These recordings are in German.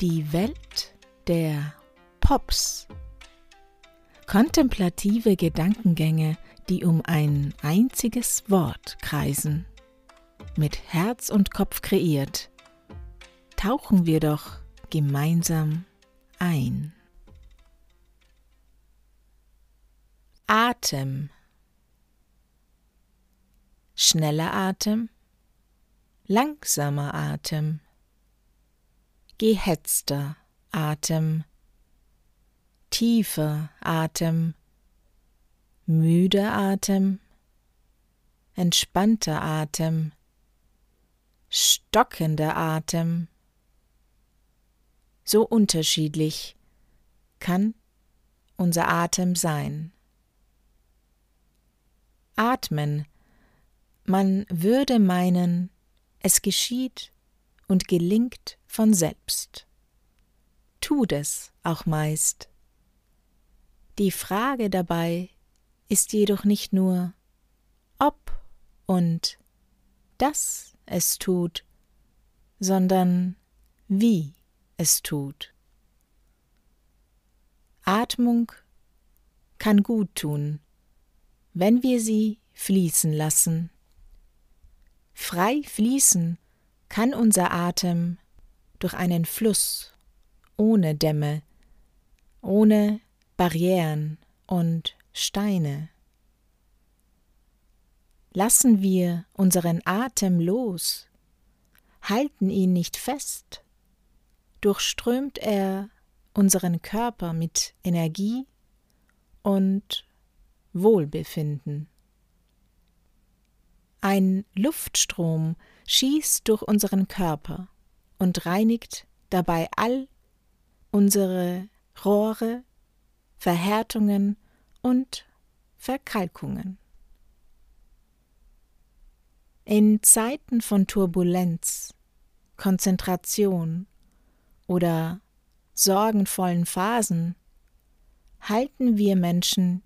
Die Welt der Pops. Kontemplative Gedankengänge, die um ein einziges Wort kreisen. Mit Herz und Kopf kreiert, tauchen wir doch gemeinsam ein. Atem. Schneller Atem, langsamer Atem, gehetzter Atem, tiefer Atem, müder Atem, entspannter Atem, stockender Atem. So unterschiedlich kann unser Atem sein. Atmen, man würde meinen, es geschieht und gelingt von selbst. Tut es auch meist. Die Frage dabei ist jedoch nicht nur, ob und dass es tut, sondern wie es tut. Atmung kann gut tun, wenn wir sie fließen lassen. Frei fließen kann unser Atem durch einen Fluss ohne Dämme, ohne Barrieren und Steine. Lassen wir unseren Atem los, halten ihn nicht fest, durchströmt er unseren Körper mit Energie und Wohlbefinden. Ein Luftstrom schießt durch unseren Körper und reinigt dabei all unsere Rohre, Verhärtungen und Verkalkungen. In Zeiten von Turbulenz, Konzentration oder sorgenvollen Phasen halten wir Menschen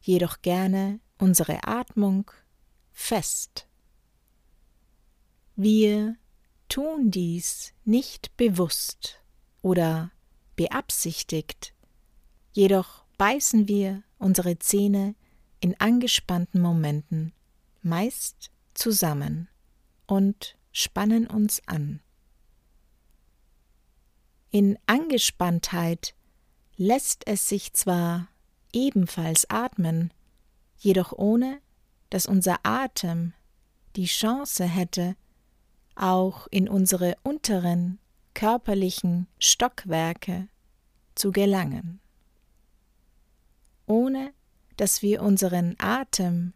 jedoch gerne unsere Atmung fest. Wir tun dies nicht bewusst oder beabsichtigt, jedoch beißen wir unsere Zähne in angespannten Momenten meist zusammen und spannen uns an. In Angespanntheit lässt es sich zwar ebenfalls atmen, jedoch ohne, dass unser Atem die Chance hätte, auch in unsere unteren körperlichen Stockwerke zu gelangen, ohne dass wir unseren Atem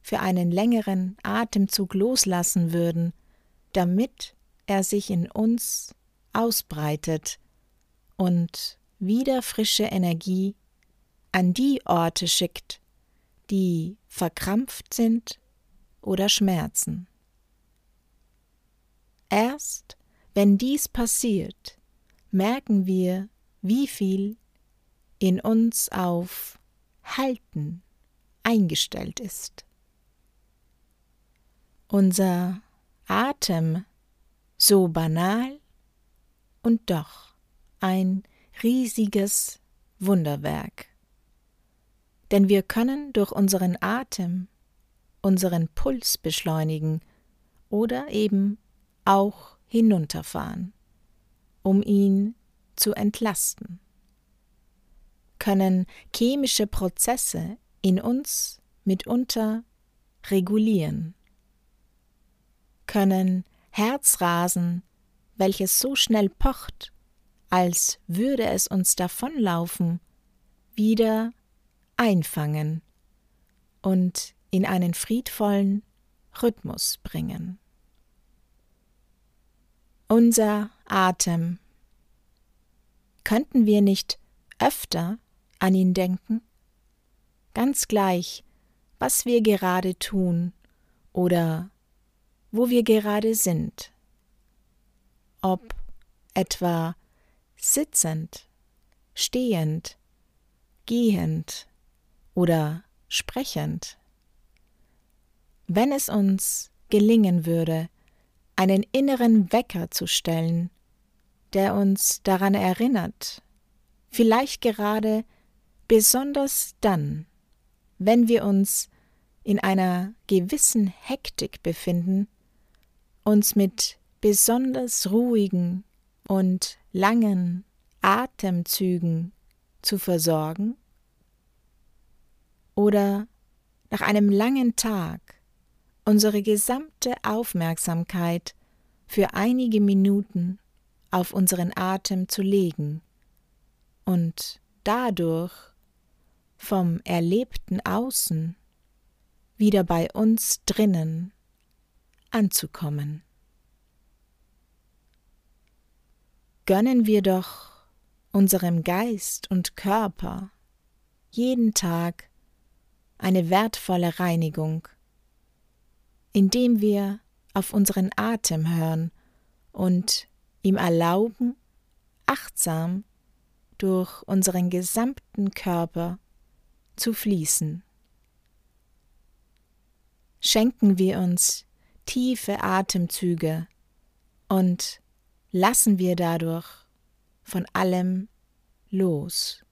für einen längeren Atemzug loslassen würden, damit er sich in uns ausbreitet und wieder frische Energie an die Orte schickt, die verkrampft sind oder schmerzen. Erst wenn dies passiert, merken wir, wie viel in uns auf Halten eingestellt ist. Unser Atem so banal und doch ein riesiges Wunderwerk. Denn wir können durch unseren Atem unseren Puls beschleunigen oder eben auch hinunterfahren, um ihn zu entlasten. Können chemische Prozesse in uns mitunter regulieren, können Herzrasen, welches so schnell pocht, als würde es uns davonlaufen, wieder einfangen und in einen friedvollen Rhythmus bringen. Unser Atem. Könnten wir nicht öfter an ihn denken? Ganz gleich, was wir gerade tun oder wo wir gerade sind. Ob etwa sitzend, stehend, gehend oder sprechend. Wenn es uns gelingen würde, einen inneren Wecker zu stellen, der uns daran erinnert, vielleicht gerade besonders dann, wenn wir uns in einer gewissen Hektik befinden, uns mit besonders ruhigen und langen Atemzügen zu versorgen? Oder nach einem langen Tag unsere gesamte Aufmerksamkeit für einige Minuten auf unseren Atem zu legen und dadurch vom erlebten Außen wieder bei uns drinnen anzukommen. Gönnen wir doch unserem Geist und Körper jeden Tag eine wertvolle Reinigung, indem wir auf unseren Atem hören und ihm erlauben, achtsam durch unseren gesamten Körper zu fließen. Schenken wir uns tiefe Atemzüge und lassen wir dadurch von allem los.